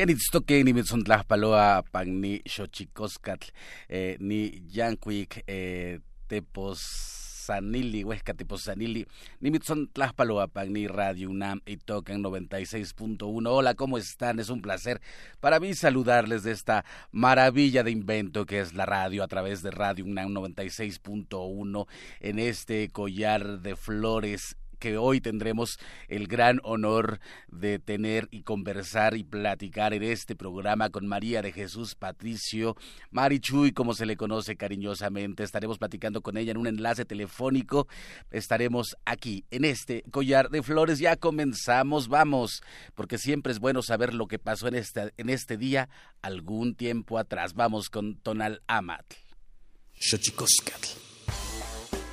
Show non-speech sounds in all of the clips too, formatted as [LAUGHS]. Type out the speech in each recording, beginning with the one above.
Kenitstoque ni mitzontlajpaloa pan ni xochicoscatl, eh, ni yancuic eh, teposanili, huesca teposanili, ni mitzontlajpaloa pan ni Radio UNAM y tocan 96.1. Hola, ¿cómo están? Es un placer para mí saludarles de esta maravilla de invento que es la radio a través de Radio UNAM 96.1 en este collar de flores que hoy tendremos el gran honor de tener y conversar y platicar en este programa con María de Jesús Patricio Marichuy, como se le conoce cariñosamente. Estaremos platicando con ella en un enlace telefónico. Estaremos aquí en este collar de flores. Ya comenzamos, vamos, porque siempre es bueno saber lo que pasó en este, en este día algún tiempo atrás. Vamos con Tonal Amatl.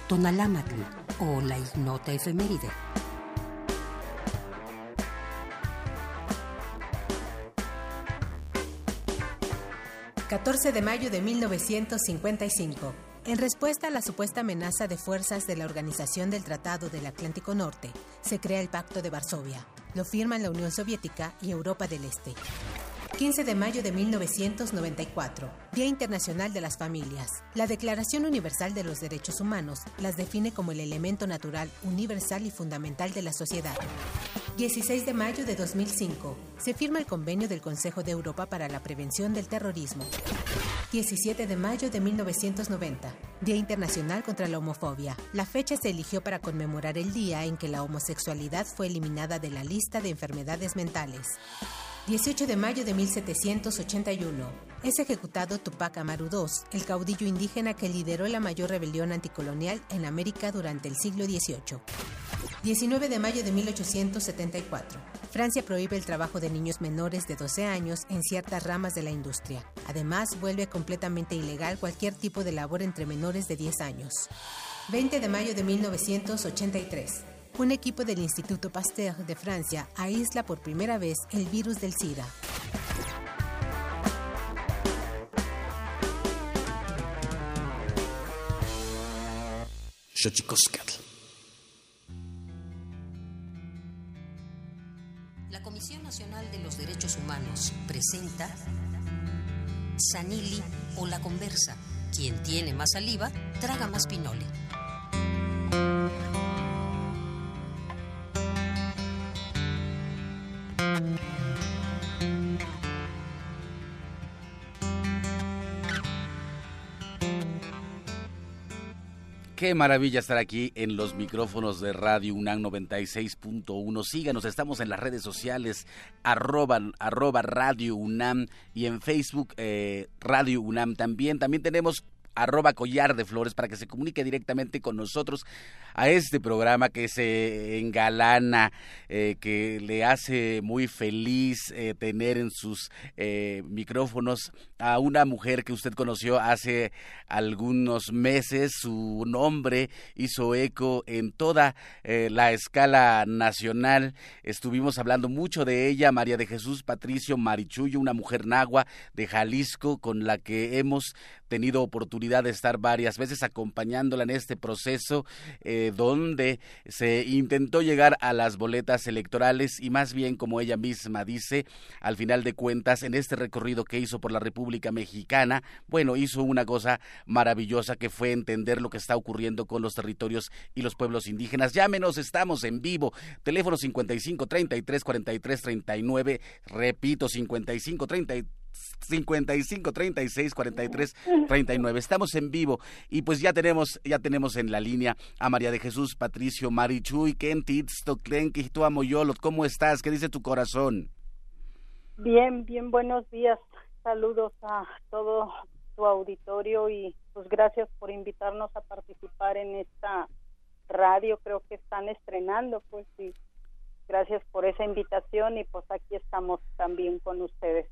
Tonalámatl o la ignota efeméride. ...14 de mayo de 1955... En respuesta a la supuesta amenaza de fuerzas de la Organización del Tratado del Atlántico Norte, se crea el Pacto de Varsovia. Lo firman la Unión Soviética y Europa del Este. 15 de mayo de 1994, Día Internacional de las Familias. La Declaración Universal de los Derechos Humanos las define como el elemento natural, universal y fundamental de la sociedad. 16 de mayo de 2005, se firma el convenio del Consejo de Europa para la Prevención del Terrorismo. 17 de mayo de 1990, Día Internacional contra la Homofobia. La fecha se eligió para conmemorar el día en que la homosexualidad fue eliminada de la lista de enfermedades mentales. 18 de mayo de 1781. Es ejecutado Tupac Amaru II, el caudillo indígena que lideró la mayor rebelión anticolonial en América durante el siglo XVIII. 19 de mayo de 1874. Francia prohíbe el trabajo de niños menores de 12 años en ciertas ramas de la industria. Además, vuelve completamente ilegal cualquier tipo de labor entre menores de 10 años. 20 de mayo de 1983 un equipo del Instituto Pasteur de Francia aísla por primera vez el virus del SIDA. La Comisión Nacional de los Derechos Humanos presenta Sanili o la conversa. Quien tiene más saliva, traga más pinole. Qué maravilla estar aquí en los micrófonos de Radio UNAM 96.1. Síganos, estamos en las redes sociales, arroba, arroba Radio UNAM y en Facebook eh, Radio UNAM también. También tenemos arroba collar de flores para que se comunique directamente con nosotros a este programa que se engalana, eh, que le hace muy feliz eh, tener en sus eh, micrófonos a una mujer que usted conoció hace algunos meses. Su nombre hizo eco en toda la escala nacional. Estuvimos hablando mucho de ella, María de Jesús Patricio Marichuyo, una mujer nagua de Jalisco con la que hemos tenido oportunidad de estar varias veces acompañándola en este proceso eh, donde se intentó llegar a las boletas electorales y más bien como ella misma dice, al final de cuentas en este recorrido que hizo por la República Mexicana, bueno, hizo una cosa maravillosa que fue entender lo que está ocurriendo con los territorios y los pueblos indígenas. Llámenos, estamos en vivo. Teléfono 55 33 43 39, repito, 55 33 55 36 43 39. Estamos en vivo y pues ya tenemos ya tenemos en la línea a María de Jesús Patricio Marichuy Kentitz Toclen Moyolot. ¿Cómo estás? ¿Qué dice tu corazón? Bien, bien, buenos días. Saludos a todo tu auditorio y pues gracias por invitarnos a participar en esta radio. Creo que están estrenando, pues sí gracias por esa invitación y pues aquí estamos también con ustedes.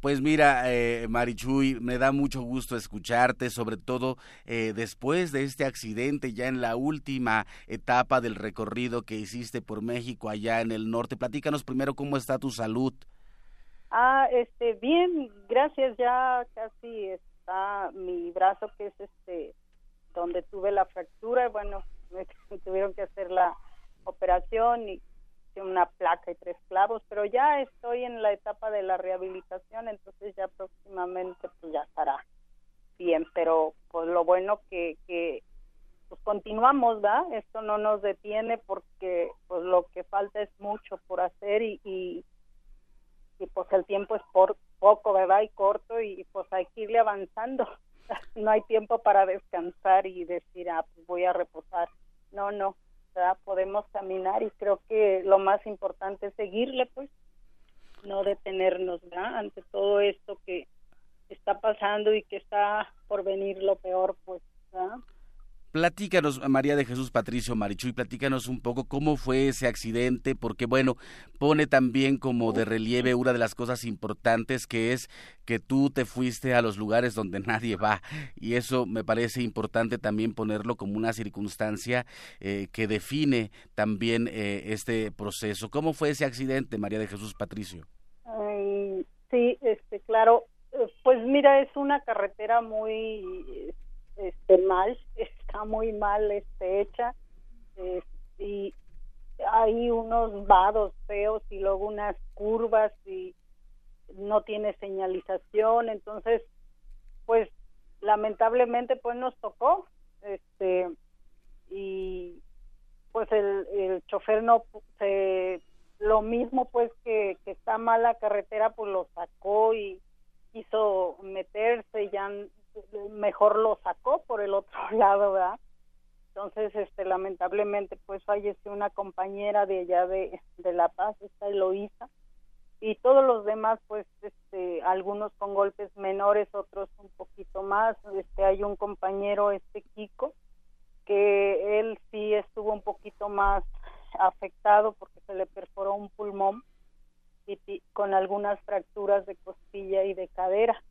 Pues mira, eh, Marichuy, me da mucho gusto escucharte, sobre todo eh, después de este accidente, ya en la última etapa del recorrido que hiciste por México, allá en el norte. Platícanos primero cómo está tu salud. Ah, este, bien, gracias. Ya casi está mi brazo, que es este, donde tuve la fractura. Bueno, [LAUGHS] me tuvieron que hacer la operación y una placa y tres clavos, pero ya estoy en la etapa de la rehabilitación, entonces ya próximamente pues ya estará bien, pero pues lo bueno que, que pues continuamos, ¿verdad? Esto no nos detiene porque pues lo que falta es mucho por hacer y, y, pues el tiempo es por poco, ¿verdad? Y corto y pues hay que irle avanzando. [LAUGHS] no hay tiempo para descansar y decir, ah, pues voy a reposar. No, no, podemos caminar y creo que lo más importante es seguirle, pues, no detenernos, ¿verdad? Ante todo esto que está pasando y que está por venir lo peor, pues, ¿verdad? Platícanos, María de Jesús Patricio Marichuy, platícanos un poco cómo fue ese accidente, porque bueno, pone también como de relieve una de las cosas importantes que es que tú te fuiste a los lugares donde [LAUGHS] nadie va, y eso me parece importante también ponerlo como una circunstancia eh, que define también eh, este proceso. ¿Cómo fue ese accidente, María de Jesús Patricio? sí, este, claro, pues mira, es una carretera muy este, mal, está muy mal este, hecha y hay unos vados feos y luego unas curvas y no tiene señalización, entonces pues lamentablemente pues nos tocó este y pues el, el chofer no se lo mismo pues que, que está mal la carretera pues lo sacó y quiso meterse ya mejor lo sacó por el otro [LAUGHS] lado, ¿verdad? Entonces, este, lamentablemente, pues falleció una compañera de allá de, de La Paz, esta Eloísa, y todos los demás, pues, este, algunos con golpes menores, otros un poquito más. Este, hay un compañero, este Kiko, que él sí estuvo un poquito más afectado porque se le perforó un pulmón con algunas fracturas de costilla y de cadera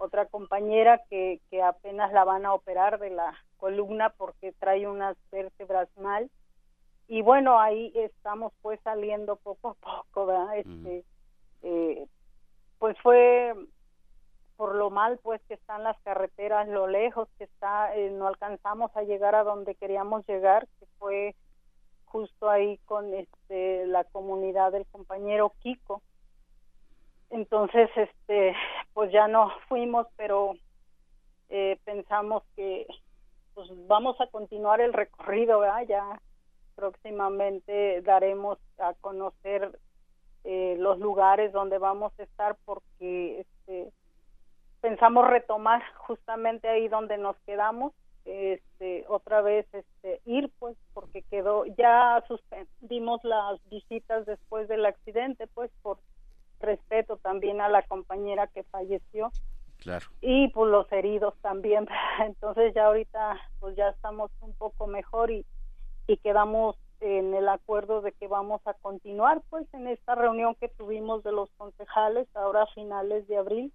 otra compañera que, que apenas la van a operar de la columna porque trae unas vértebras mal y bueno ahí estamos pues saliendo poco a poco verdad este eh, pues fue por lo mal pues que están las carreteras lo lejos que está eh, no alcanzamos a llegar a donde queríamos llegar que fue justo ahí con este la comunidad del compañero Kiko entonces este pues ya no fuimos pero eh, pensamos que pues vamos a continuar el recorrido ¿verdad? ya próximamente daremos a conocer eh, los lugares donde vamos a estar porque este pensamos retomar justamente ahí donde nos quedamos este otra vez este ir pues porque quedó ya suspendimos las visitas después del accidente pues por respeto también a la compañera que falleció. Claro. Y pues los heridos también. [LAUGHS] Entonces ya ahorita pues ya estamos un poco mejor y, y quedamos en el acuerdo de que vamos a continuar pues en esta reunión que tuvimos de los concejales ahora a finales de abril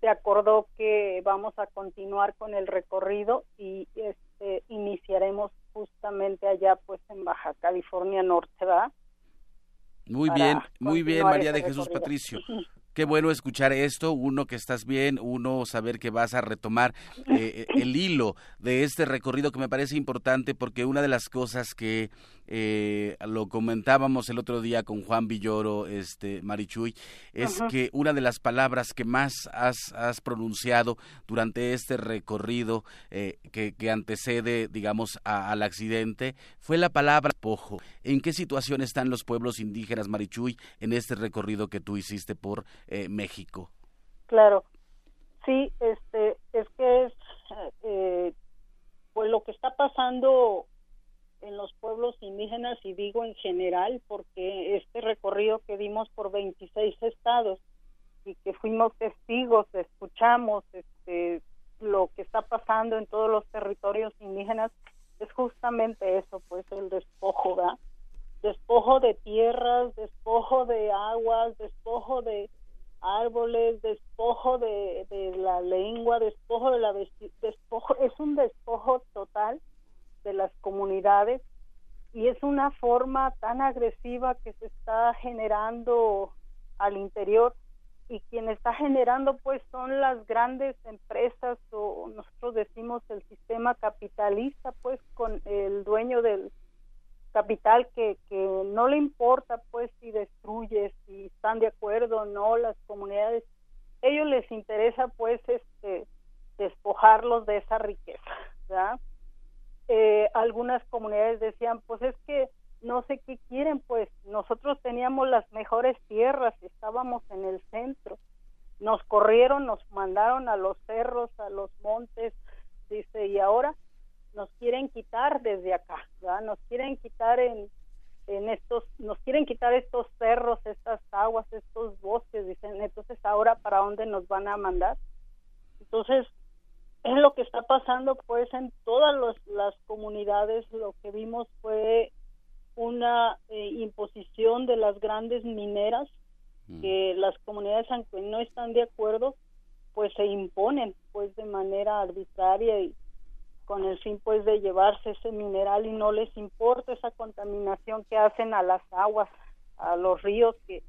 se acordó que vamos a continuar con el recorrido y este iniciaremos justamente allá pues en Baja California Norte, ¿verdad? Muy bien, muy bien, María de Jesús Patricio. [LAUGHS] Qué bueno escuchar esto, uno que estás bien, uno saber que vas a retomar eh, el hilo de este recorrido que me parece importante porque una de las cosas que eh, lo comentábamos el otro día con Juan Villoro, este Marichuy, es que una de las palabras que más has, has pronunciado durante este recorrido eh, que, que, antecede, digamos, al accidente fue la palabra pojo. ¿En qué situación están los pueblos indígenas, Marichuy, en este recorrido que tú hiciste por eh, México? Claro, sí, este, es que es, pues lo que está pasando en los pueblos indígenas y digo en general porque este recorrido que dimos por 26 estados y que fuimos testigos, escuchamos este lo que está pasando en todos los territorios indígenas es justamente eso, pues el despojo despojo de tierras, despojo de aguas, despojo de árboles, despojo de, la lengua, despojo de la despojo, es un despojo total de las comunidades y es una forma tan agresiva que se está generando al interior y quien está generando pues son las grandes empresas o nosotros decimos el sistema capitalista pues con el dueño del capital que, que no le importa pues si destruye, si están de acuerdo o no las comunidades, ellos les interesa pues este despojarlos de esa riqueza, Eh, algunas comunidades decían pues es que no sé qué quieren pues nosotros teníamos las mejores tierras, estábamos en el centro, nos corrieron, nos mandaron a los cerros, a los montes, dice, y ahora nos quieren quitar desde acá, ¿verdad? Nos quieren quitar en, en estos, nos quieren quitar estos cerros, estas aguas, estos bosques, dicen, entonces ahora para dónde nos van a mandar. Entonces, es lo que está pasando pues en todas las comunidades, lo que vimos fue una eh, imposición de las grandes mineras, mm. que las comunidades aunque no están de acuerdo, pues se imponen pues de manera arbitraria y con el fin pues de llevarse ese mineral y no les importa esa contaminación que hacen a las aguas, a los ríos que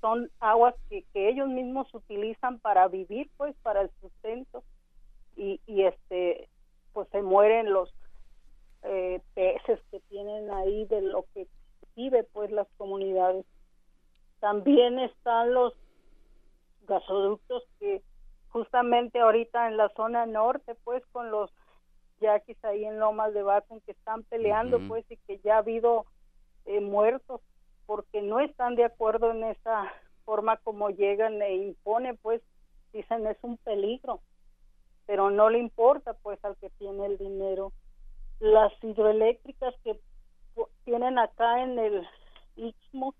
son aguas que, que ellos mismos utilizan para vivir pues para el sustento y, y este pues se mueren los eh, peces que tienen ahí de lo que vive pues las comunidades. También están los gasoductos que justamente ahorita en la zona norte pues con los yaquis ahí en Lomas de Bacon que están peleando pues y que ya ha habido eh, muertos porque no están de acuerdo en esa forma como llegan e imponen pues dicen es un peligro pero no le importa pues al que tiene el dinero las hidroeléctricas que tienen acá en el Istmo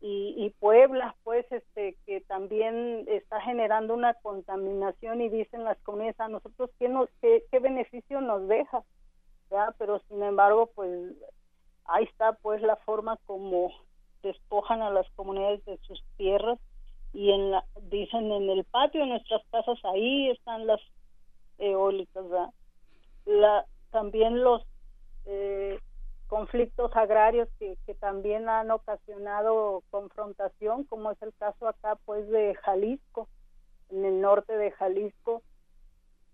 y, Puebla, pues, este, que también está generando una contaminación y dicen las comunidades a nosotros qué, nos, qué, beneficio nos deja, ¿ya? pero sin embargo, pues, ahí está, pues, la forma como despojan a las comunidades de sus tierras y en la, dicen en el patio de nuestras casas ahí están las eólicas. La, también los eh, conflictos agrarios que, que también han ocasionado confrontación, como es el caso acá pues de Jalisco, en el norte de Jalisco,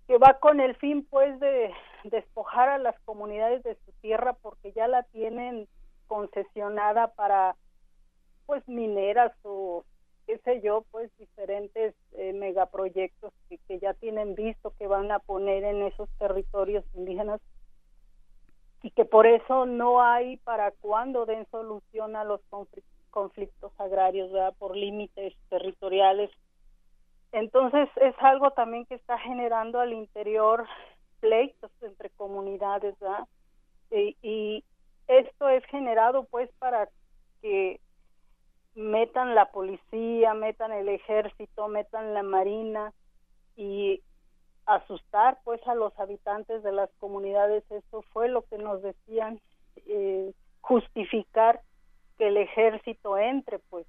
que va con el fin pues de despojar a las comunidades de su tierra porque ya la tienen concesionada para pues mineras o qué sé yo, pues diferentes eh, megaproyectos que, ya tienen visto que van a poner en esos territorios indígenas y que por eso no hay para cuándo den solución a los conflictos agrarios, ¿verdad? por límites territoriales. Entonces es algo también que está generando al interior pleitos entre comunidades, ¿verdad? Y esto es generado pues para que metan la policía, metan el ejército, metan la marina y asustar pues a los habitantes de las comunidades eso fue lo que nos decían eh, justificar que el ejército entre pues.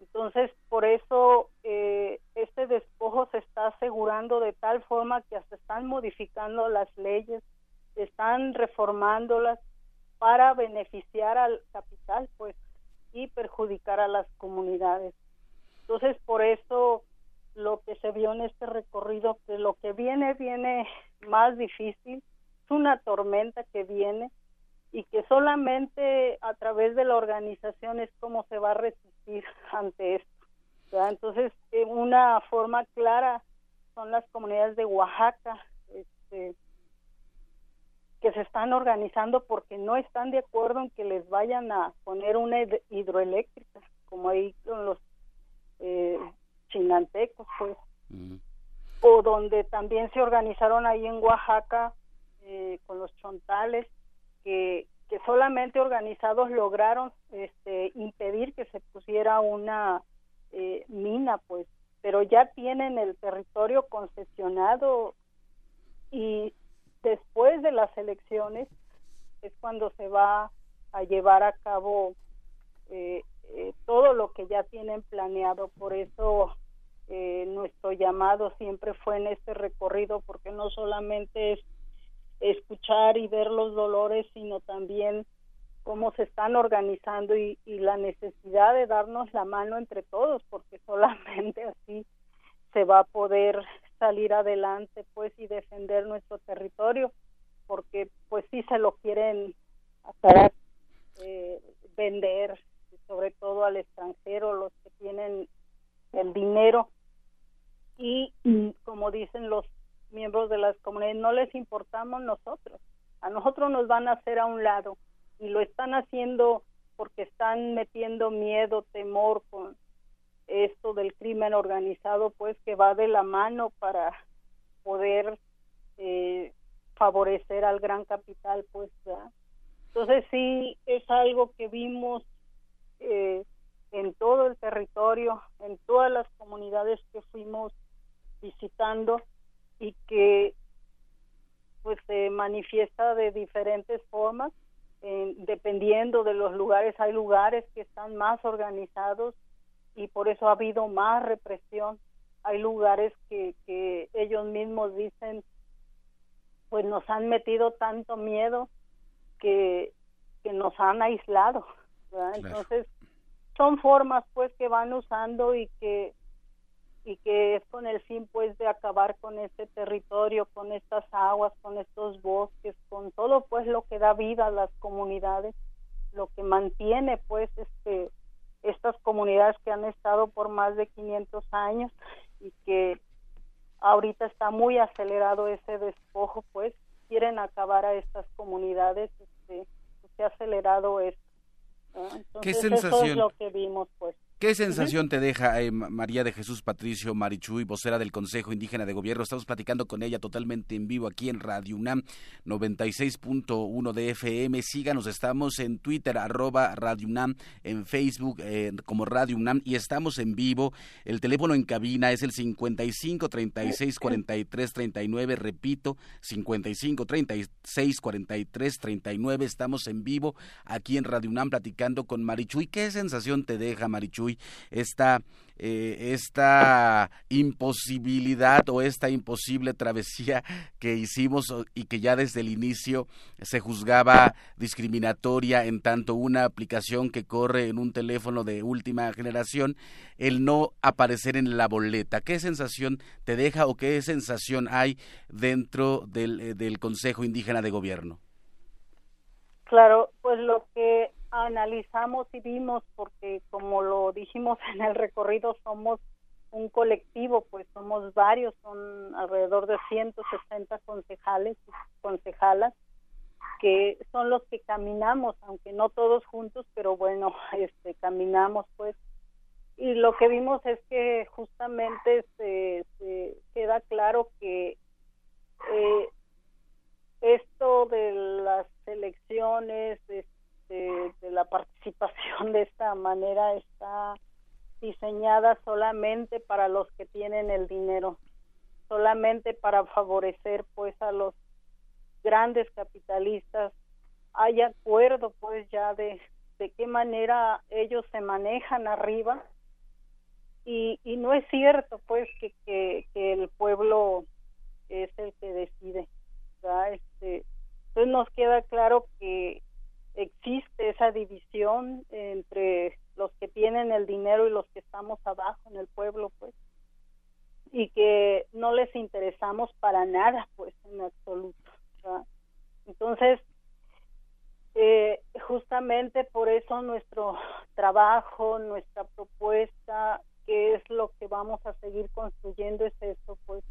Entonces por eso eh, este despojo se está asegurando de tal forma que hasta están modificando las leyes están reformándolas para beneficiar al capital pues y perjudicar a las comunidades entonces por eso lo que se vio en este recorrido, que lo que viene viene más difícil, es una tormenta que viene y que solamente a través de la organización es como se va a resistir [LAUGHS] ante esto. Entonces, una forma clara son las comunidades de Oaxaca, este, que se están organizando porque no están de acuerdo en que les vayan a poner una hidroeléctrica, como ahí con los eh, chinantecos, pues. O donde también se organizaron ahí en Oaxaca eh, con los chontales, que, que solamente organizados lograron este, impedir que se pusiera una eh, mina, pues, pero ya tienen el territorio concesionado y después de las elecciones es cuando se va a llevar a cabo eh, eh, todo lo que ya tienen planeado. Por eso eh, nuestro llamado siempre fue en este recorrido, porque no solamente es escuchar y ver los dolores, sino también cómo se están organizando y, y la necesidad de darnos la mano entre todos, porque [LAUGHS] solamente así se va a poder salir adelante pues y defender nuestro territorio porque pues sí se lo quieren hacer eh, vender sobre todo al extranjero los que tienen el dinero. Y como dicen los miembros de las comunidades no les importamos nosotros. A nosotros nos van a hacer a un lado y lo están haciendo porque están metiendo miedo temor con esto del crimen organizado pues que va de la mano para poder eh, favorecer al gran capital pues entonces sí es algo que vimos eh, en todo el territorio en todas las comunidades que fuimos visitando y que pues se manifiesta de diferentes formas. Dependiendo de los lugares hay lugares que están más organizados y por eso ha habido más represión. Hay lugares que, que ellos mismos dicen pues nos han metido tanto miedo que, que nos han aislado entonces son formas pues que van usando y que y que es con el fin pues de acabar con este territorio, con estas aguas, con estos bosques, con todo pues lo que da vida a las comunidades, lo que mantiene pues este estas comunidades que han estado por más de 500 años y que ahorita está muy acelerado ese despojo, pues quieren acabar a estas comunidades, este, se ha acelerado esto. ¿Qué sensación? Eso es lo que vimos, pues. ¿Qué sensación te deja eh, María de Jesús Patricio Marichuy, vocera del Consejo Indígena de Gobierno? Estamos platicando con ella totalmente en vivo aquí en Radio UNAM 96.1 de FM. Síganos, estamos en Twitter, arroba Radio UNAM, en Facebook eh, como Radio UNAM y estamos en vivo. El teléfono en cabina es el 55 36 43 39, repito, 55 36 43 39. Estamos en vivo aquí en Radio UNAM platicando con Marichuy. ¿Qué sensación te deja, Marichuy? Esta, eh, esta imposibilidad o esta imposible travesía que hicimos y que ya desde el inicio se juzgaba discriminatoria en tanto una aplicación que corre en un teléfono de última generación, el no aparecer en la boleta. ¿Qué sensación te deja o qué sensación hay dentro del, eh, del Consejo Indígena de Gobierno? Claro, pues lo que analizamos y vimos, porque como lo dijimos [LAUGHS] en el recorrido, somos un colectivo, pues somos varios, son alrededor de 160 concejales y concejalas, que son los que caminamos, aunque no todos juntos, pero bueno, [LAUGHS] este caminamos pues. Y lo que vimos es que justamente se, se queda claro que eh, esto de las elecciones, este, de, la participación de esta manera está diseñada solamente para los que tienen el dinero, solamente para favorecer pues a los grandes capitalistas. Hay acuerdo pues ya de, de qué manera ellos se manejan arriba y, y no es cierto pues que, que, el pueblo es el que decide. Este, entonces nos queda claro que existe esa división entre los que tienen el dinero y los que estamos abajo en el pueblo, pues, y que no les interesamos para nada, pues, en absoluto. Entonces, eh, justamente por eso nuestro trabajo, nuestra propuesta, que es lo que vamos a seguir construyendo, es eso, pues,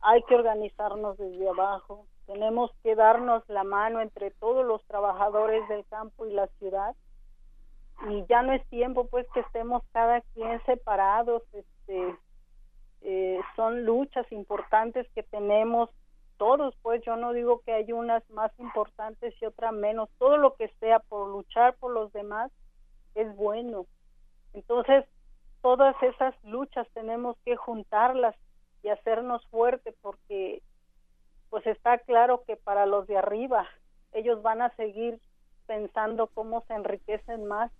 hay que organizarnos desde abajo, tenemos que darnos la mano entre todos los trabajadores del campo y la ciudad y ya no es tiempo pues que estemos cada quien separados este eh, son luchas importantes que tenemos todos pues yo no digo que hay unas más importantes y otras menos todo lo que sea por luchar por los demás es bueno. Entonces todas esas luchas tenemos que juntarlas y hacernos fuerte porque pues está claro que para los de arriba ellos van a seguir pensando cómo se enriquecen más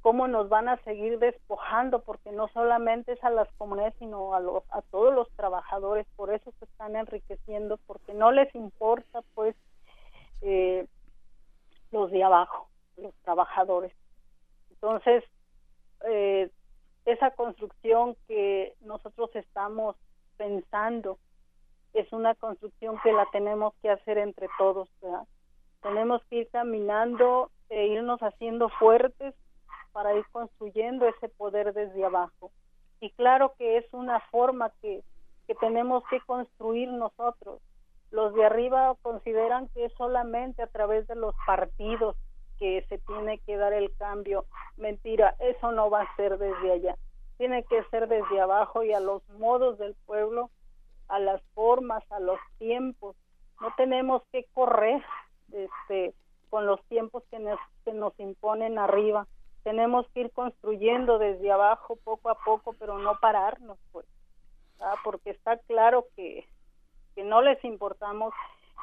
cómo nos van a seguir despojando, porque no solamente es a las comunidades, sino a, los, a todos los trabajadores, por eso se están enriqueciendo, porque no les importa, pues, eh, los de abajo, los trabajadores. Entonces, eh, esa construcción que nosotros estamos pensando es una construcción que la tenemos que hacer entre todos. Tenemos que ir caminando e irnos haciendo fuertes para ir construyendo ese poder desde abajo. Y claro que es una forma que, que tenemos que construir nosotros. Los de arriba consideran que es solamente a través de los partidos que se tiene que dar el cambio. Mentira, eso no va a ser desde allá. Tiene que ser desde abajo y a los modos del pueblo, a las formas, a los tiempos. No tenemos que correr este, con los tiempos que nos, que nos imponen arriba. Tenemos que ir construyendo desde abajo poco a poco, pero no pararnos, pues, porque está claro que, que no les importamos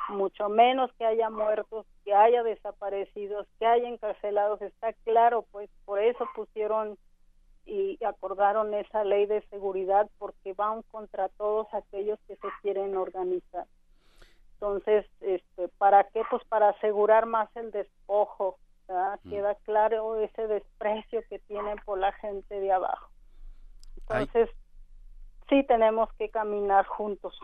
mucho menos que haya muertos, que haya desaparecidos, que haya encarcelados, está claro, pues por eso pusieron y acordaron esa ley de seguridad porque van contra todos aquellos que se quieren organizar. Entonces, este, ¿para qué? Pues para asegurar más el despojo, mm. queda claro ese desprecio que tienen por la gente de abajo. Entonces, sí tenemos que caminar juntos.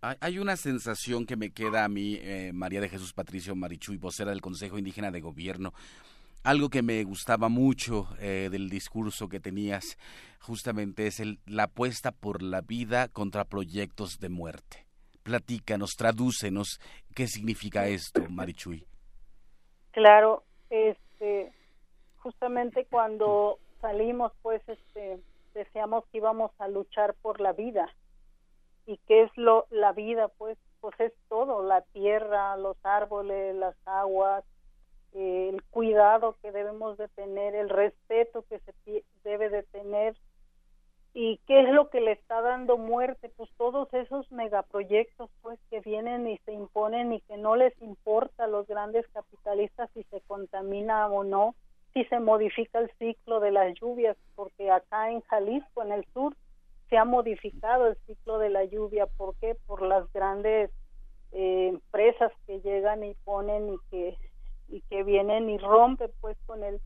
Hay una sensación que me queda a mí, eh, María de Jesús Patricio Marichuy, vocera del Consejo Indígena de Gobierno. Algo que me gustaba mucho eh, del discurso que tenías justamente es el, la apuesta por la vida contra proyectos de muerte. Platícanos, tradúcenos qué significa esto, Marichuy. Claro, este, justamente cuando salimos, pues, este, que íbamos a luchar por la vida y qué es lo la vida pues pues es todo la tierra los árboles las aguas el cuidado que debemos de tener el respeto que se debe de tener y qué es lo que le está dando muerte pues todos esos megaproyectos pues que vienen y se imponen y que no les importa a los grandes capitalistas si se contamina o no si se modifica el ciclo de las lluvias porque acá en Jalisco en el sur se ha modificado el ciclo de la lluvia. ¿Por qué? Por las grandes eh, empresas que llegan y ponen y que y que vienen y rompen pues con el,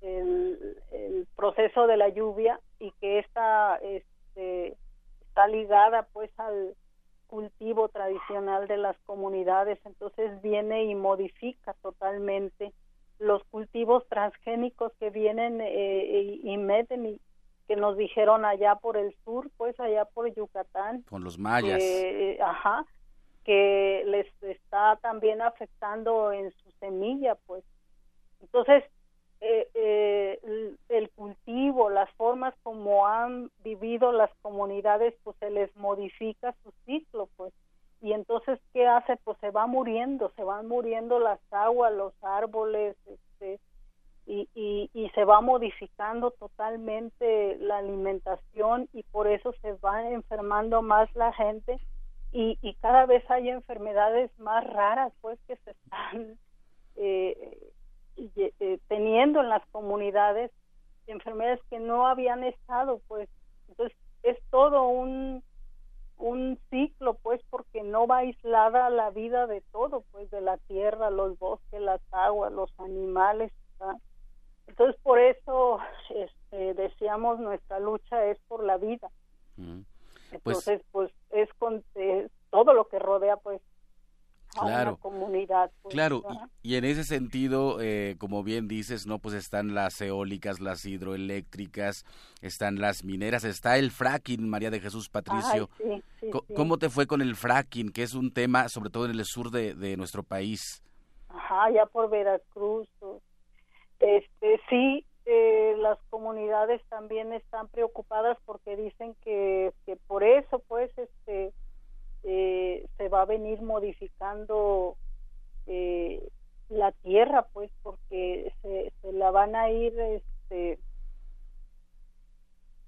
el, proceso de la lluvia y que esta este, está ligada pues al cultivo tradicional de las comunidades entonces viene y modifica totalmente los cultivos transgénicos que vienen eh, y, meten y, que nos dijeron allá por el sur, pues allá por Yucatán. Con los mayas. Que, ajá, que les está también afectando en su semilla, pues. Entonces, eh, eh, el, cultivo, las formas como han vivido las comunidades, pues se les modifica su ciclo, pues. Y entonces, ¿qué hace? Pues se va muriendo, se van muriendo las aguas, los árboles, este, y, y, se va modificando totalmente la alimentación y por eso se va enfermando más la gente y, y cada vez hay enfermedades más raras pues que se están eh, eh, teniendo en las comunidades enfermedades que no habían estado pues entonces es todo un un ciclo pues porque no va aislada la vida de todo pues de la tierra los bosques las aguas los animales entonces, por eso este, decíamos nuestra lucha es por la vida. Mm. Pues Entonces, pues, es con todo lo que rodea, pues, a una comunidad. Pues, claro, y, en ese sentido, eh, como bien dices, no, pues están las eólicas, las hidroeléctricas, están las mineras, está el fracking, María de Jesús Patricio. ¿Cómo te fue con el fracking, que es un tema, sobre todo en el sur de, de nuestro país? Ajá, ya por Veracruz, este, sí, eh, las comunidades también están preocupadas porque dicen que, que por eso, pues, este, eh, se va a venir modificando eh, la tierra, pues, porque se, se la van a ir, este,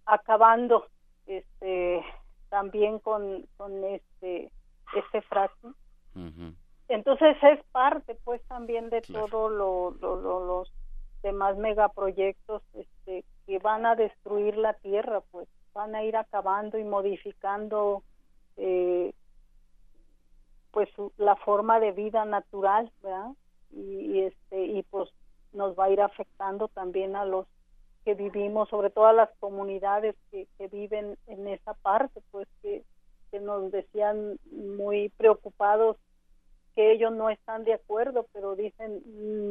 acabando, este, también con, con este, este fracking. Entonces es parte, pues, también de todo lo, lo, los demás megaproyectos este, que van a destruir la tierra, pues van a ir acabando y modificando eh, pues la forma de vida natural, ¿verdad? Y, este y pues nos va a ir afectando también a los que vivimos, sobre todo a las comunidades que, que viven en esa parte, pues que nos decían muy preocupados que ellos no están de acuerdo, pero dicen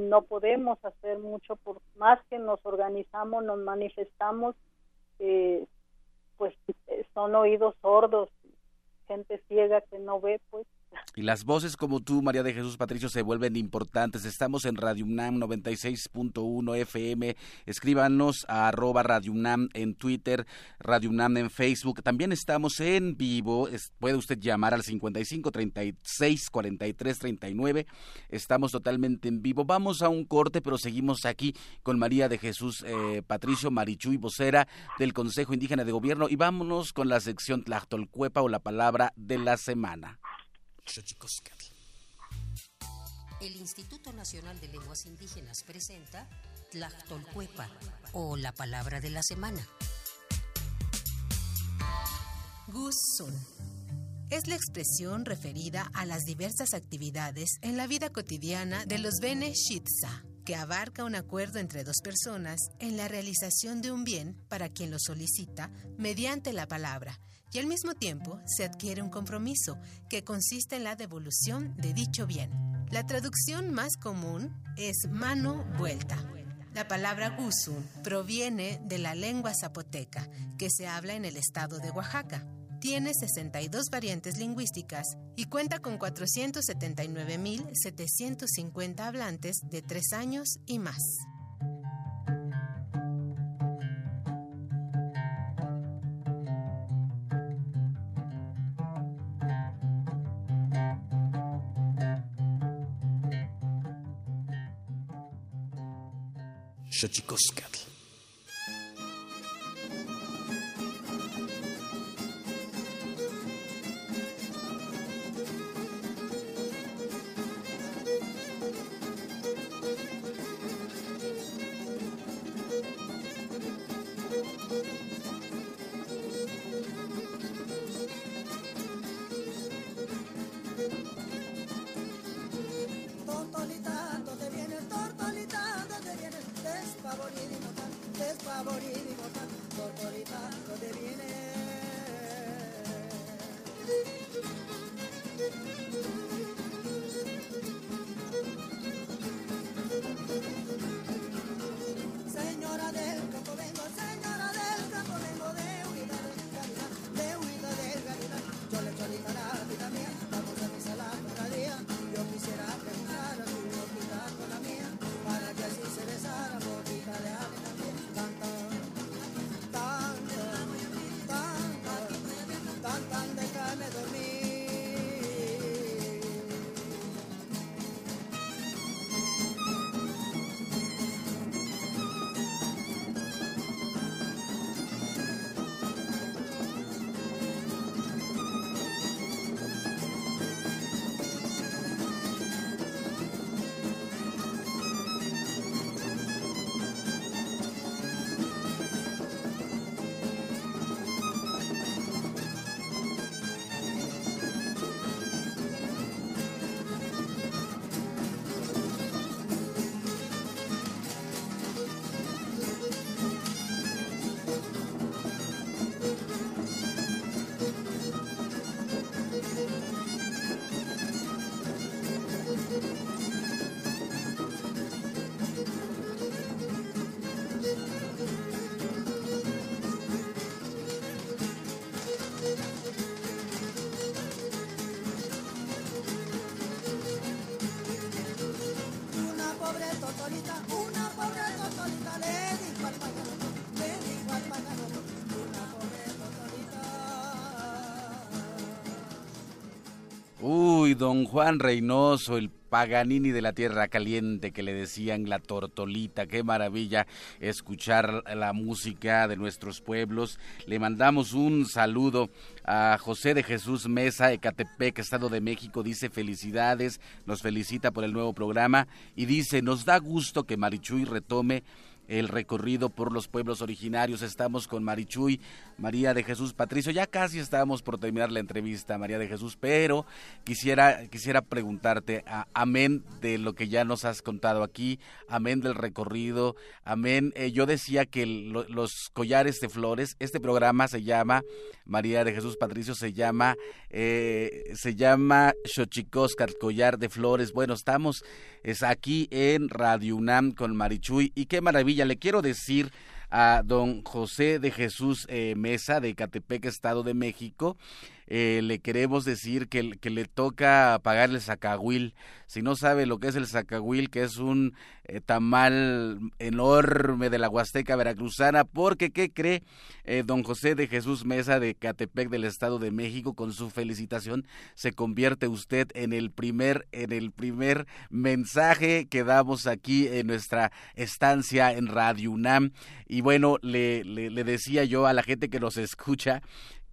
no podemos hacer mucho por más que nos organizamos, nos manifestamos, eh, pues son oídos sordos, gente ciega que no ve, pues y las voces como tú, María de Jesús Patricio, se vuelven importantes. Estamos en Radio UNAM 96.1 FM. Escríbanos a arroba Radio UNAM en Twitter, Radio UNAM en Facebook. También estamos en vivo. puede usted llamar al 55 36 43 39. Estamos totalmente en vivo. Vamos a un corte, pero seguimos aquí con María de Jesús eh, Patricio Marichuy, vocera del Consejo Indígena de Gobierno. Y vámonos con la sección Tlachtolcuepa o la palabra de la semana. El Instituto Nacional de Lenguas Indígenas presenta Tlachtolcuepa o la palabra de la semana. Gusun es la expresión referida a las diversas actividades en la vida cotidiana de los Bene Shitza, que abarca un acuerdo entre dos personas en la realización de un bien para quien lo solicita mediante la palabra y al mismo tiempo se adquiere un compromiso que consiste en la devolución de dicho bien. La traducción más común es mano vuelta. La palabra gusu proviene de la lengua zapoteca que se habla en el estado de Oaxaca. Tiene 62 variantes lingüísticas y cuenta con 479.750 hablantes de tres años y más. Xochicoscatl. Juan Reynoso, el Paganini de la Tierra Caliente que le decían la tortolita. Qué maravilla escuchar la música de nuestros pueblos. Le mandamos un saludo a José de Jesús Mesa, Ecatepec, Estado de México. Dice felicidades, nos felicita por el nuevo programa y dice, nos da gusto que Marichuy retome el recorrido por los pueblos originarios. Estamos con Marichuy, María de Jesús Patricio. Ya casi estábamos por terminar la entrevista, María de Jesús, pero quisiera, quisiera preguntarte, amén de lo que ya nos has contado aquí, amén del recorrido, amén. Eh, yo decía que los collares de flores, este programa se llama, María de Jesús Patricio, se llama, eh, se llama Xochicoscat, collar de flores. Bueno, estamos es aquí en Radio UNAM con Marichuy y qué maravilla, le quiero decir a don José de Jesús eh, Mesa de Catepec, Estado de México, eh, le queremos decir que, que, le toca pagar el sacahuil. Si no sabe lo que es el sacahuil, que es un eh, tamal enorme de la Huasteca Veracruzana, porque ¿qué cree eh, don José de Jesús Mesa de Catepec del Estado de México? Con su felicitación se convierte usted en el primer, en el primer mensaje que damos aquí en nuestra estancia en Radio UNAM. Y bueno, le, le, le decía yo a la gente que nos escucha,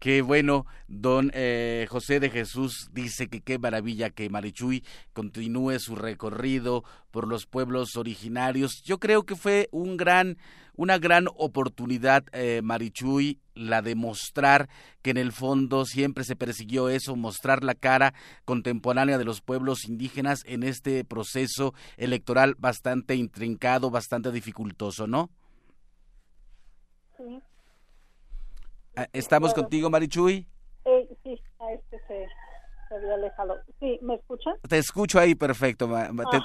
Qué bueno, don eh, José de Jesús dice que qué maravilla que Marichuy continúe su recorrido por los pueblos originarios. Yo creo que fue un gran, una gran oportunidad, eh, Marichuy, la de mostrar que en el fondo siempre se persiguió eso, mostrar la cara contemporánea de los pueblos indígenas en este proceso electoral bastante intrincado, bastante dificultoso, ¿no? Sí, Ah, ¿Estamos contigo, Marichuy? Eh, sí, a este se, había alejado. Sí, ¿me escuchan? Te escucho ahí, perfecto. Te,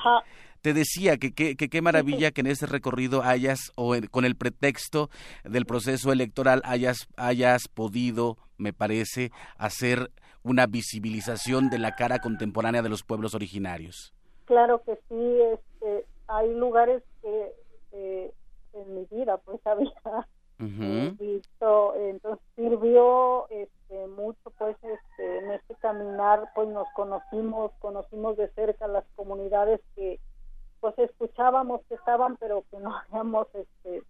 te decía que qué maravilla que en este recorrido hayas, o con el pretexto del proceso electoral, hayas, hayas podido, me parece, hacer una visibilización de la cara contemporánea de los pueblos originarios. Claro que sí, este, hay lugares que eh, en mi vida pues [LAUGHS] había visto entonces sirvió este mucho pues este en este caminar pues nos conocimos conocimos de cerca las comunidades que pues escuchábamos que estaban pero que no [LAUGHS] habíamos este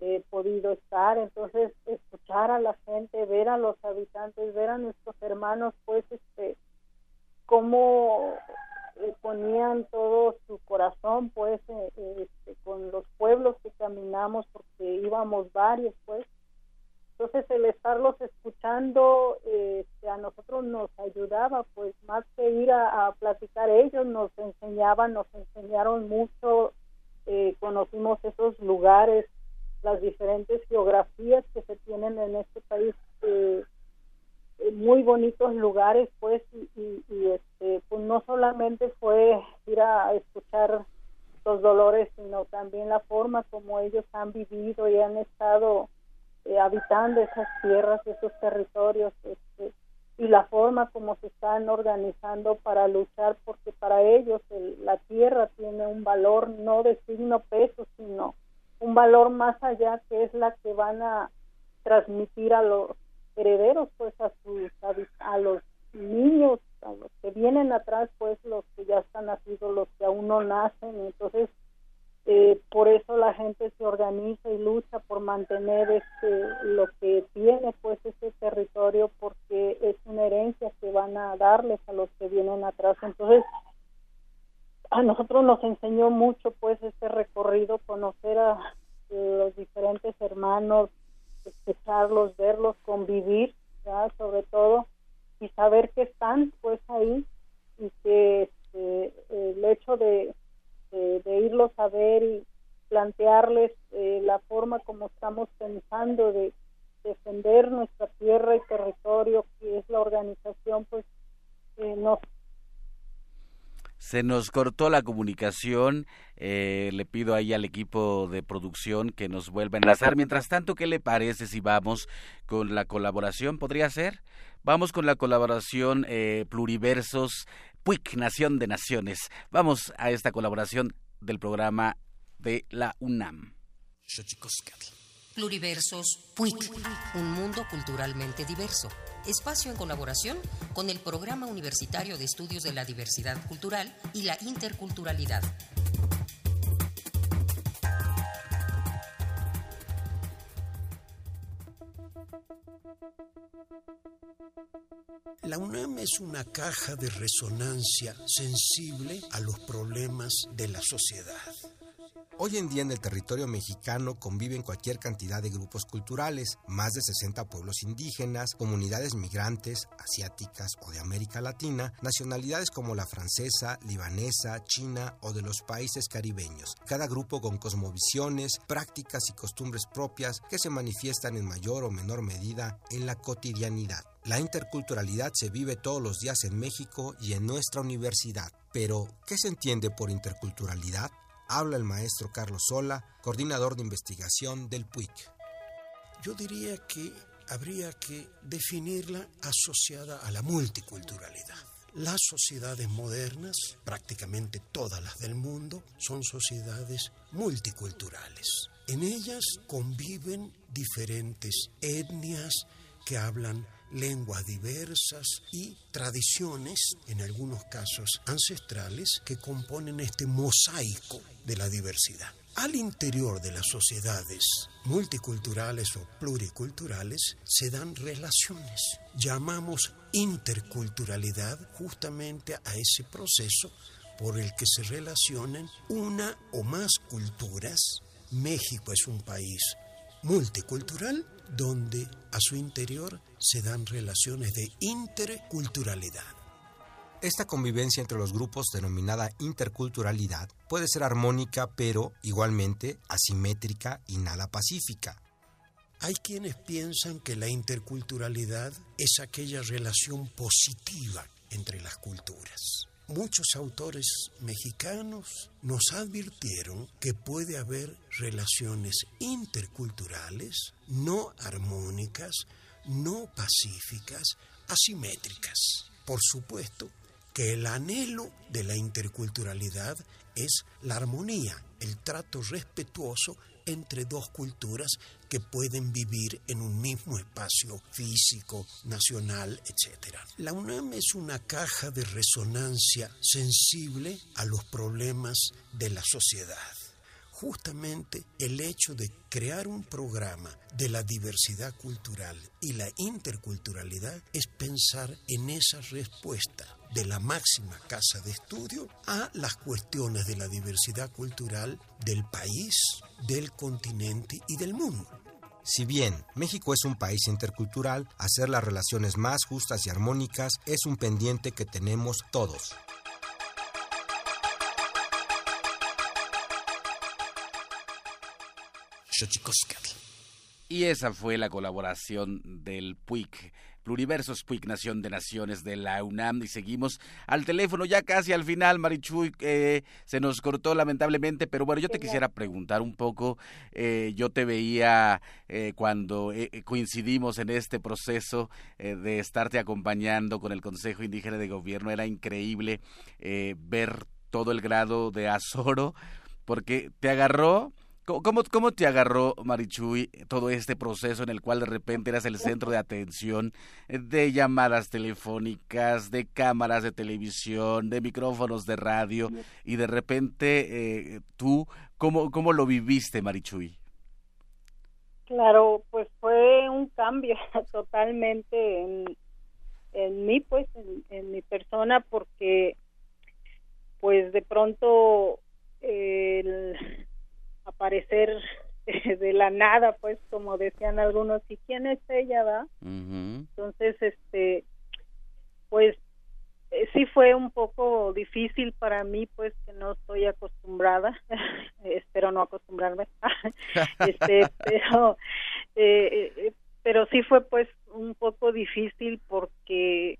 eh, podido estar. Entonces escuchar a la gente ver a los habitantes ver a nuestros hermanos pues este cómo eh, ponían todo su corazón pues eh, este, con los pueblos que caminamos porque íbamos varios pues. Entonces el estarlos escuchando este, a nosotros nos ayudaba pues más que ir a, platicar ellos nos enseñaban nos enseñaron mucho eh, conocimos esos lugares las diferentes geografías que se tienen en este país eh, muy bonitos lugares pues y, este pues no solamente fue ir a escuchar los dolores sino también la forma como ellos han vivido y han estado eh, habitando esas tierras esos territorios este, y la forma como se están organizando para luchar porque para ellos la tierra tiene un valor no de signo peso sino un valor más allá que es la que van a transmitir a los herederos pues a sus a, los niños a los que vienen atrás pues los que ya están nacidos los que aún no nacen. Entonces eh, por eso la gente se organiza y lucha por mantener este lo que tiene pues ese territorio porque es una herencia que van a darles a los que vienen atrás. Entonces a nosotros nos enseñó mucho pues este recorrido conocer a los diferentes hermanos escucharlos, verlos, convivir, sobre todo, y saber que están pues ahí y que este, el hecho de, de, irlos a ver y plantearles eh, la forma como estamos pensando de defender nuestra tierra y territorio, que es la organización, pues eh, nos se nos cortó la comunicación. Eh, le pido ahí al equipo de producción que nos vuelva a enlazar. Mientras tanto, ¿qué le parece si vamos con la colaboración? ¿Podría ser? Vamos con la colaboración eh, Pluriversos, PUIC, Nación de Naciones. Vamos a esta colaboración del programa de la UNAM. Pluriversos PUIC, un mundo culturalmente diverso. Espacio en colaboración con el Programa Universitario de Estudios de la Diversidad Cultural y la Interculturalidad. La UNAM es una caja de resonancia sensible a los problemas de la sociedad. Hoy en día en el territorio mexicano conviven cualquier cantidad de grupos culturales, más de 60 pueblos indígenas, comunidades migrantes, asiáticas o de América Latina, nacionalidades como la francesa, libanesa, china o de los países caribeños, cada grupo con cosmovisiones, prácticas y costumbres propias que se manifiestan en mayor o menor medida en la cotidianidad. La interculturalidad se vive todos los días en México y en nuestra universidad. Pero, ¿qué se entiende por interculturalidad? Habla el maestro Carlos Sola, coordinador de investigación del PUIC. Yo diría que habría que definirla asociada a la multiculturalidad. Las sociedades modernas, prácticamente todas las del mundo, son sociedades multiculturales. En ellas conviven diferentes etnias que hablan lenguas diversas y tradiciones, en algunos casos ancestrales, que componen este mosaico de la diversidad. Al interior de las sociedades multiculturales o pluriculturales se dan relaciones. Llamamos interculturalidad justamente a ese proceso por el que se relacionan una o más culturas. México es un país multicultural donde a su interior se dan relaciones de interculturalidad. Esta convivencia entre los grupos denominada interculturalidad puede ser armónica pero igualmente asimétrica y nada pacífica. Hay quienes piensan que la interculturalidad es aquella relación positiva entre las culturas. Muchos autores mexicanos nos advirtieron que puede haber relaciones interculturales no armónicas, no pacíficas, asimétricas. Por supuesto que el anhelo de la interculturalidad es la armonía, el trato respetuoso entre dos culturas que pueden vivir en un mismo espacio físico, nacional, etc. La UNAM es una caja de resonancia sensible a los problemas de la sociedad justamente el hecho de crear un programa de la diversidad cultural y la interculturalidad es pensar en esa respuesta de la máxima casa de estudio a las cuestiones de la diversidad cultural del país, del continente y del mundo. Si bien México es un país intercultural, hacer las relaciones más justas y armónicas es un pendiente que tenemos todos. Y esa fue la colaboración del PUIC, Pluriversos PUIC Nación de Naciones de la UNAM. Y seguimos al teléfono ya casi al final, Marichuy. Eh, se nos cortó lamentablemente, pero bueno, yo te quisiera preguntar un poco. Eh, yo te veía eh, cuando coincidimos en este proceso de estarte acompañando con el Consejo Indígena de Gobierno. Era increíble ver todo el grado de azoro, porque te agarró ¿Cómo, ¿Cómo te agarró, Marichuy, todo este proceso en el cual de repente eras el centro de atención eh, de llamadas telefónicas, de cámaras de televisión, de micrófonos de radio y de repente eh, tú, ¿cómo, ¿cómo lo viviste, Marichuy? Claro, pues fue un cambio [LAUGHS] totalmente en, en mí, pues, en, en mi persona, porque pues de pronto el aparecer [LAUGHS] de la nada, pues como decían algunos, ¿y quién es ella, va? Entonces, este, pues eh, sí fue un poco difícil para mí, pues que no estoy acostumbrada, [LAUGHS] espero no acostumbrarme, [LAUGHS] este, pero, eh, eh, pero sí fue pues un poco difícil porque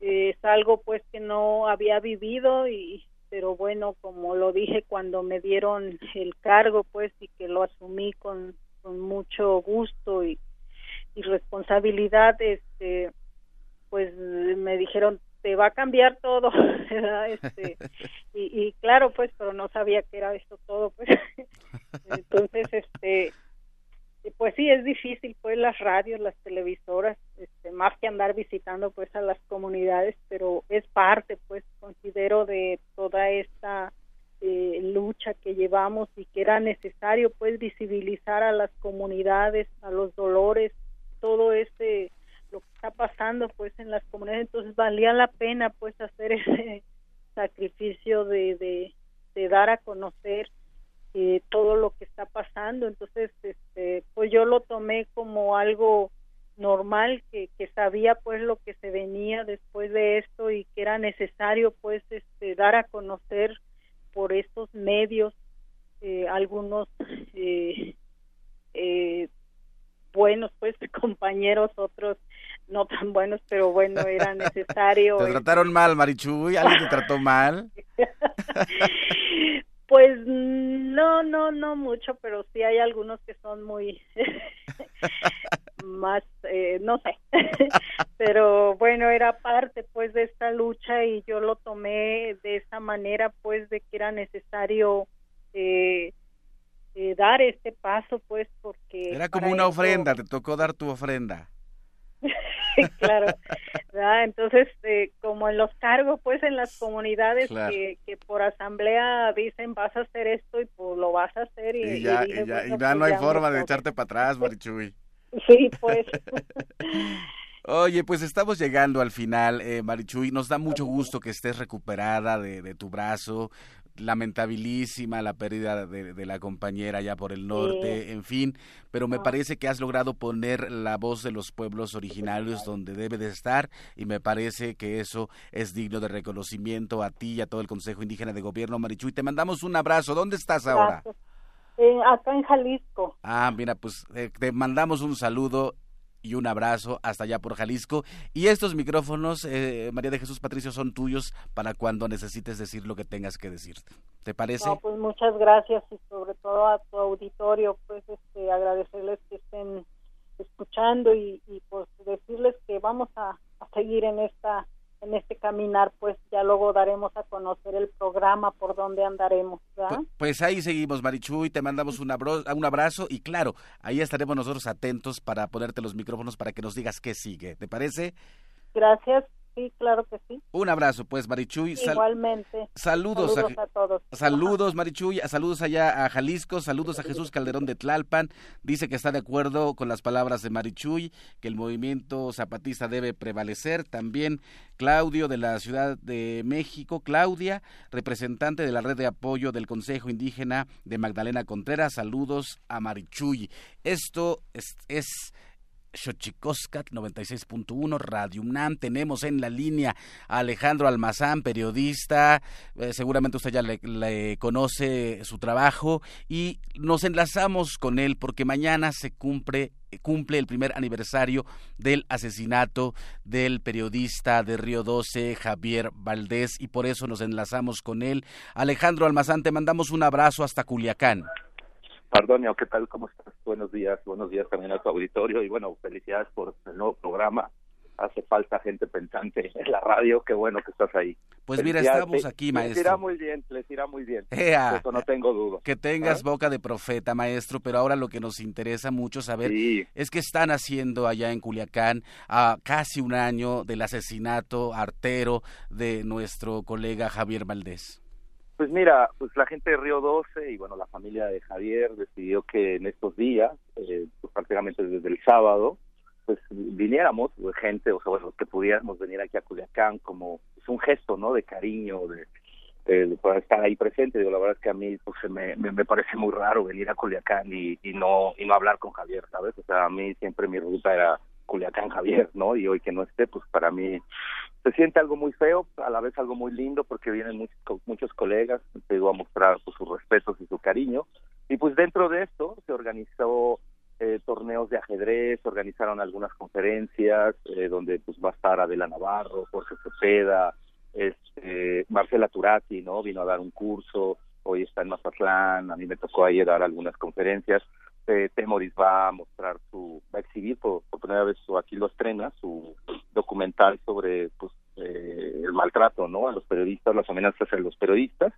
es algo pues que no había vivido y pero bueno, como lo dije cuando me dieron el cargo, pues, y que lo asumí con, con mucho gusto y, y responsabilidad, este, pues me dijeron, te va a cambiar todo, [LAUGHS] Este, [LAUGHS] y, y claro, pues, pero no sabía que era esto todo, pues. [LAUGHS] Entonces, este, pues sí, es difícil, pues las radios, las televisoras, este, más que andar visitando pues a las comunidades, pero es parte, pues considero de toda esta eh, lucha que llevamos y que era necesario pues visibilizar a las comunidades, a los dolores, todo este lo que está pasando pues en las comunidades, entonces valía la pena pues hacer [LAUGHS] ese sacrificio de, de, de dar a conocer eh, todo lo que está pasando. Entonces este pues yo lo tomé como algo normal que, que sabía pues lo que se venía después de esto y que era necesario pues este dar a conocer por estos medios eh, algunos eh, eh, buenos pues [LAUGHS] compañeros otros no tan buenos pero bueno era [LAUGHS] necesario te trataron mal Marichuy alguien te trató mal [LAUGHS] Pues no, no, no mucho, pero sí hay algunos que son muy [LAUGHS] más, eh, no sé, [LAUGHS] pero bueno, era parte pues de esta lucha y yo lo tomé de esa manera pues de que era necesario eh, eh, dar este paso pues porque... Era como una ofrenda, te tocó dar tu ofrenda. [LAUGHS] claro. Entonces, eh, como en los cargos, pues en las comunidades que, que, por asamblea dicen vas a hacer esto y pues lo vas a hacer. Y, ya, y, ya, no pues, hay forma de echarte para atrás, Marichuy. [LAUGHS] Sí, pues. [LAUGHS] Oye, pues estamos llegando al final, eh, Marichuy. Nos da mucho gusto que estés recuperada de, de tu brazo lamentabilísima la pérdida de, la compañera ya por el norte, en fin, pero me parece que has logrado poner la voz de los pueblos originarios donde debe de estar y me parece que eso es digno de reconocimiento a ti y a todo el Consejo Indígena de Gobierno, Marichuy. Te mandamos un abrazo. ¿Dónde estás ahora? Eh, acá en Jalisco. Ah, mira, pues eh, te mandamos un saludo y un abrazo hasta allá por Jalisco. Y estos micrófonos, eh, María de Jesús Patricio, son tuyos para cuando necesites decir lo que tengas que decir. ¿Te parece? pues muchas gracias y sobre todo a tu auditorio, pues este, agradecerles que estén escuchando y, pues decirles que vamos a seguir en esta en este caminar, pues ya luego daremos a conocer el programa por donde andaremos. Pues, pues, ahí seguimos, Marichuy, te mandamos un, un abrazo y claro, ahí estaremos nosotros atentos para ponerte los micrófonos para que nos digas qué sigue. ¿Te parece? Gracias Sí, claro que sí. Un abrazo, pues, Marichuy. Igualmente. Saludos, a, todos. Saludos, Marichuy. Saludos allá a Jalisco. Saludos a Jesús Calderón de Tlalpan. Dice que está de acuerdo con las palabras de Marichuy, que el movimiento zapatista debe prevalecer. También Claudio de la Ciudad de México. Claudia, representante de la red de apoyo del Consejo Indígena de Magdalena Contreras. Saludos a Marichuy. Esto es, es Xochicoscat 96.1, Radio UNAM. Tenemos en la línea a Alejandro Almazán, periodista. Eh, seguramente usted ya le, conoce su trabajo y nos enlazamos con él porque mañana se cumple cumple el primer aniversario del asesinato del periodista de Río 12, Javier Valdés, y por eso nos enlazamos con él. Alejandro Almazán, te mandamos un abrazo hasta Culiacán. Pardonio, ¿qué tal? ¿Cómo estás? Buenos días, buenos días también a tu auditorio y bueno, felicidades por el nuevo programa. Hace falta gente pensante en la radio, qué bueno que estás ahí. Pues mira, estamos aquí, maestro. Les irá muy bien, les irá muy bien. [LAUGHS] Eso no tengo duda. Que tengas ¿Ah? boca de profeta, maestro, pero ahora lo que nos interesa mucho saber es que están haciendo allá en Culiacán a casi un año del asesinato artero de nuestro colega Javier Valdés. Pues mira, pues la gente de Río 12 y bueno, la familia de Javier decidió que en estos días, eh, pues prácticamente desde el sábado, pues viniéramos, pues, gente, o sea, bueno, que pudiéramos venir aquí a Culiacán como es pues, un gesto, ¿no? De cariño, de, de, estar ahí presente. Digo, la verdad es que a mí pues me, me, parece muy raro venir a Culiacán y, y no y no hablar con Javier, ¿sabes? O sea, a mí siempre mi ruta era Culiacán Javier, ¿no? Y hoy que no esté, pues para mí se siente algo muy feo, a la vez algo muy lindo porque vienen muchos, muchos colegas, te digo, a mostrar pues, sus respetos y su cariño. Y pues dentro de esto se organizó eh, torneos de ajedrez, organizaron algunas conferencias eh, donde pues va a estar Adela Navarro, Jorge Cepeda, este, Marcela Turati, ¿no? Vino a dar un curso, hoy está en Mazatlán, a mí me tocó ayer dar algunas conferencias. Eh, Temoris va a mostrar su, va a exhibir por, primera vez, su, aquí lo estrena, su documental sobre pues, eh, el maltrato ¿no? a los periodistas, las amenazas a los periodistas.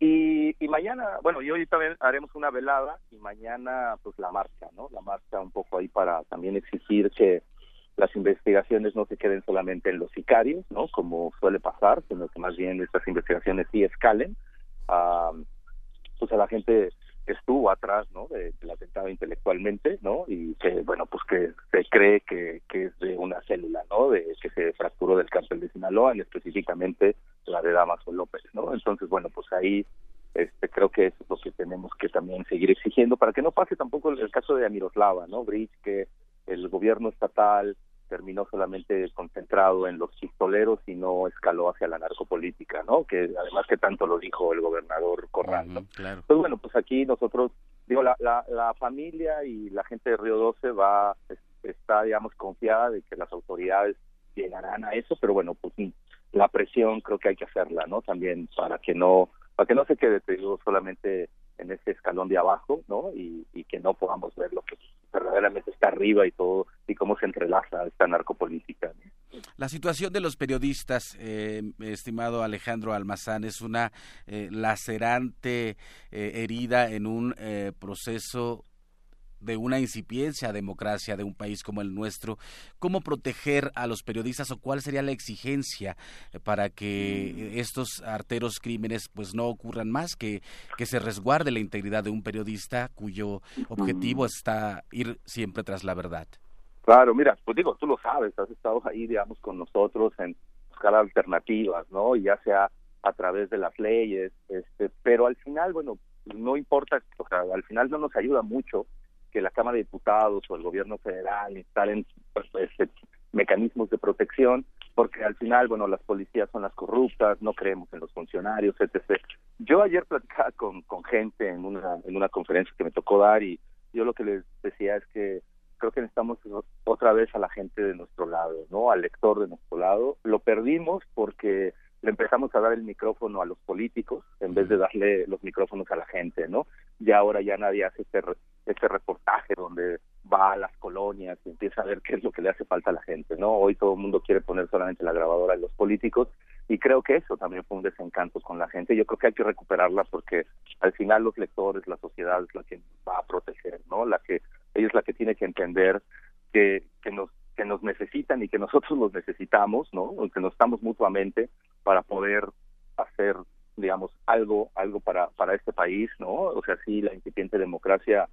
Y, y mañana bueno, y hoy también haremos una velada y mañana pues la marcha, ¿no? La marcha un poco ahí para también exigir que las investigaciones no se queden solamente en los sicarios, ¿no? Como suele pasar, sino que más bien estas investigaciones sí escalen a, pues a la gente estuvo atrás, ¿no? De, del atentado intelectualmente, ¿no? Y que, bueno, pues que se cree que, es de una célula, ¿no? De que se fracturó del cárcel de Sinaloa, y específicamente la de Damaso López, ¿no? Entonces, bueno, pues ahí este, creo que es lo que tenemos que también seguir exigiendo para que no pase tampoco el, caso de Amiroslava, ¿no? Bridge, que el gobierno estatal terminó solamente concentrado en los pistoleros y no escaló hacia la narcopolítica, ¿no? Que además que tanto lo dijo el gobernador Corral, ¿no? claro. Pues bueno, pues aquí nosotros, digo, la, la, la familia y la gente de Río 12 va, está, digamos, confiada de que las autoridades llegarán a eso, pero bueno, pues la presión creo que hay que hacerla, ¿no? También para que no para que no se quede, te digo, solamente en ese escalón de abajo, ¿no? Y, y, que no podamos ver lo que verdaderamente está arriba y todo, y cómo se entrelaza esta narcopolítica. La situación de los periodistas, eh, estimado Alejandro Almazán, es una eh, lacerante eh, herida en un eh, proceso de una incipiencia democracia de un país como el nuestro, ¿cómo proteger a los periodistas o cuál sería la exigencia para que estos arteros crímenes pues no ocurran más, que, que se resguarde la integridad de un periodista cuyo objetivo está ir siempre tras la verdad? Claro, mira, pues digo, tú lo sabes, has estado ahí, digamos, con nosotros en buscar alternativas, ¿no? Ya sea a través de las leyes, este, pero al final, bueno, no importa, o sea, al final no nos ayuda mucho que la Cámara de Diputados o el gobierno federal instalen pues, este, mecanismos de protección, porque al final, bueno, las policías son las corruptas, no creemos en los funcionarios, etc. Yo ayer platicaba con, con gente en una, en una conferencia que me tocó dar y yo lo que les decía es que creo que necesitamos otra vez a la gente de nuestro lado, ¿no? Al lector de nuestro lado. Lo perdimos porque le empezamos a dar el micrófono a los políticos en vez de darle los micrófonos a la gente, ¿no? Ya ahora ya nadie hace este, este reportaje donde va a las colonias y empieza a ver qué es lo que le hace falta a la gente, ¿no? Hoy todo el mundo quiere poner solamente la grabadora en los políticos y creo que eso también fue un desencanto con la gente. Yo creo que hay que recuperarla porque al final los lectores, la sociedad es la que va a proteger, ¿no? La que ella es la que tiene que entender que, que nos que nos necesitan y que nosotros los necesitamos, ¿no? Que nos estamos mutuamente para poder hacer, digamos, algo, algo para, para este país, ¿no? O sea, sí, la incipiente democracia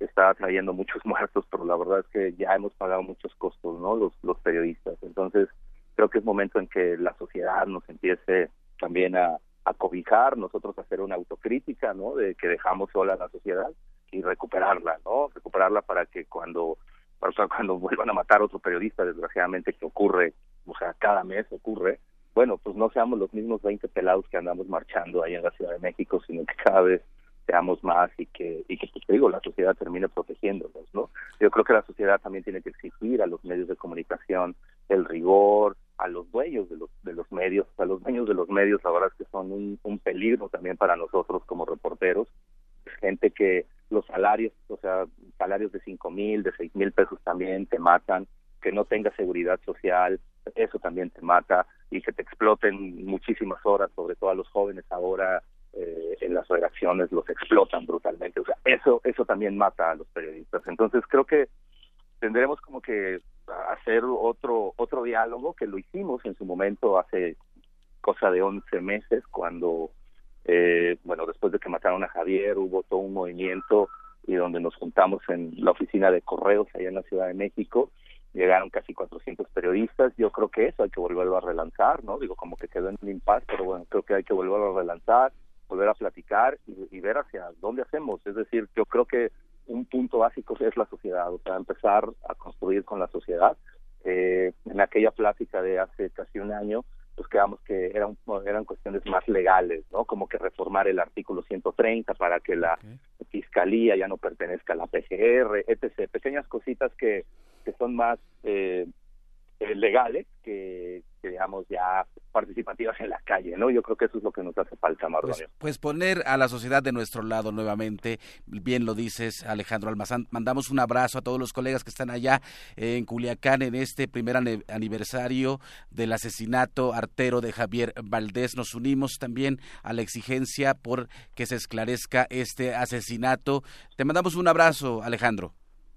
está trayendo muchos [LAUGHS] muertos, pero la verdad es que ya hemos pagado muchos costos, ¿no? Los, los periodistas. Entonces, creo que es momento en que la sociedad nos empiece también a, a cobijar, nosotros hacer una autocrítica, ¿no? De que dejamos sola a la sociedad y recuperarla, ¿no? Recuperarla para que cuando para cuando [LAUGHS] vuelvan a matar a otro periodista, desgraciadamente que ocurre, o sea, cada mes ocurre, bueno, pues no seamos los mismos 20 pelados que andamos marchando ahí en la Ciudad de México, sino que cada vez seamos más y que, y que pues, te digo, la sociedad termine protegiéndonos, ¿no? Yo creo que la sociedad también tiene que exigir a los medios de comunicación el rigor, a los dueños de los, de los medios, a los dueños de los medios, la verdad es que son un, un peligro también para nosotros como reporteros, gente que los salarios, o sea, salarios de cinco mil, de seis mil pesos también te matan, que no tenga seguridad social, eso también te mata y que te exploten muchísimas horas, sobre todo a los jóvenes ahora eh, en las redacciones los explotan brutalmente, o sea, eso eso también mata a los periodistas. Entonces creo que tendremos como que hacer otro otro diálogo que lo hicimos en su momento hace cosa de 11 meses cuando eh, bueno, después de que mataron a Javier hubo todo un movimiento y donde nos juntamos en la oficina de correos allá en la Ciudad de México, llegaron casi 400 periodistas, yo creo que eso hay que volverlo a relanzar, ¿no? Digo, como que quedó en un impasse, pero bueno, creo que hay que volverlo a relanzar, volver a platicar y, ver hacia dónde hacemos, es decir, yo creo que un punto básico es la sociedad, o sea, empezar a construir con la sociedad. Eh, en aquella plática de hace casi un año, pues quedamos que eran, eran cuestiones más legales, ¿no? Como que reformar el artículo 130 para que la fiscalía ya no pertenezca a la PGR, etc. Pequeñas cositas que, que son más eh, eh, legales que, digamos, ya participativas en la calle, ¿no? Yo creo que eso es lo que nos hace falta, Mardonio. Pues, pues, poner a la sociedad de nuestro lado nuevamente, bien lo dices Alejandro Almazán, mandamos un abrazo a todos los colegas que están allá en Culiacán en este primer aniversario del asesinato artero de Javier Valdés. Nos unimos también a la exigencia por que se esclarezca este asesinato. Te mandamos un abrazo, Alejandro.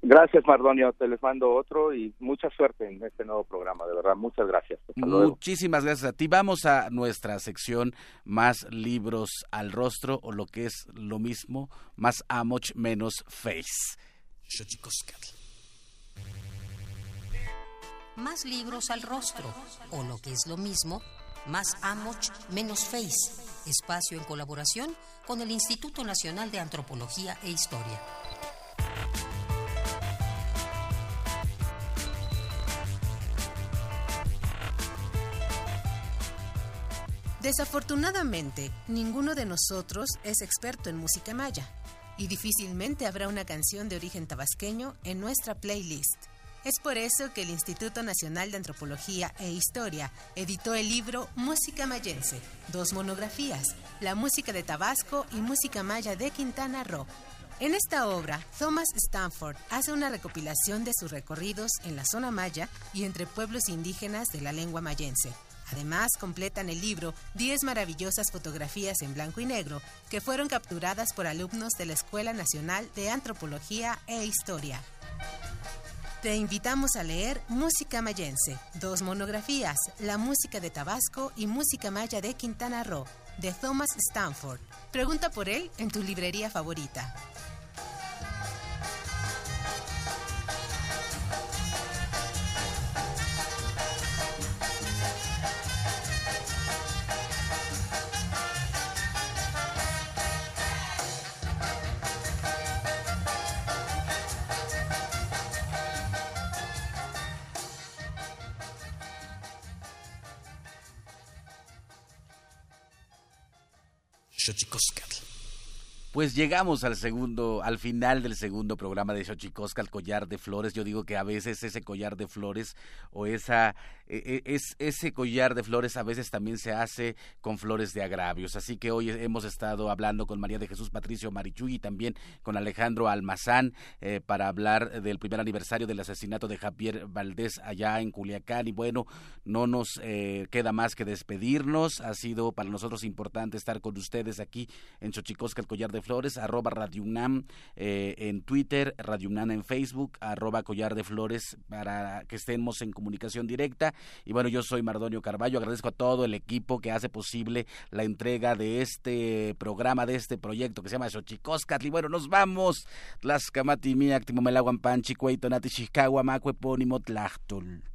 Gracias, Mardonio. Te les mando otro y mucha suerte en este nuevo programa, de verdad. Muchas gracias. Muchísimas gracias a ti. Vamos a nuestra sección más libros al rostro o lo que es lo mismo, más amoch menos face. Más libros al rostro o lo que es lo mismo, más amoch menos face. Espacio en colaboración con el Instituto Nacional de Antropología e Historia. Desafortunadamente, ninguno de nosotros es experto en música maya y difícilmente habrá una canción de origen tabasqueño en nuestra playlist. Es por eso que el Instituto Nacional de Antropología e Historia editó el libro Música Mayense, dos monografías, la música de Tabasco y música maya de Quintana Roo. En esta obra, Thomas Stanford hace una recopilación de sus recorridos en la zona maya y entre pueblos indígenas de la lengua mayense Además, completan el libro 10 maravillosas fotografías en blanco y negro que fueron capturadas por alumnos de la Escuela Nacional de Antropología e Historia. Te invitamos a leer Música Mayense, dos monografías, La música de Tabasco y Música Maya de Quintana Roo, de Thomas Stanford. Pregunta por él en tu librería favorita. że ci koskat. Pues llegamos al segundo, al final del segundo programa de Xochicosca, el collar de flores. Yo digo que a veces ese collar de flores o esa e, e, es, ese collar de flores a veces también se hace con flores de agravios. Así que hoy hemos estado hablando con María de Jesús Patricio Marichuy y también con Alejandro Almazán eh, para hablar del primer aniversario del asesinato de Javier Valdés allá en Culiacán. Y bueno, no nos eh, queda más que despedirnos. Ha sido para nosotros importante estar con ustedes aquí en Xochicosca, el collar de flores, arroba Radio UNAM eh, en Twitter, Radio UNAM en Facebook, arroba collar de flores para que estemos en comunicación directa. Y bueno, yo soy Mardonio Carballo, agradezco a todo el equipo que hace posible la entrega de este programa, de este proyecto que se llama Xochicoscatl. Y bueno, nos vamos. Tlaxcamati miak, timomelaguan panchi, cueitonati, xicagua, macuepónimo, tlachtol.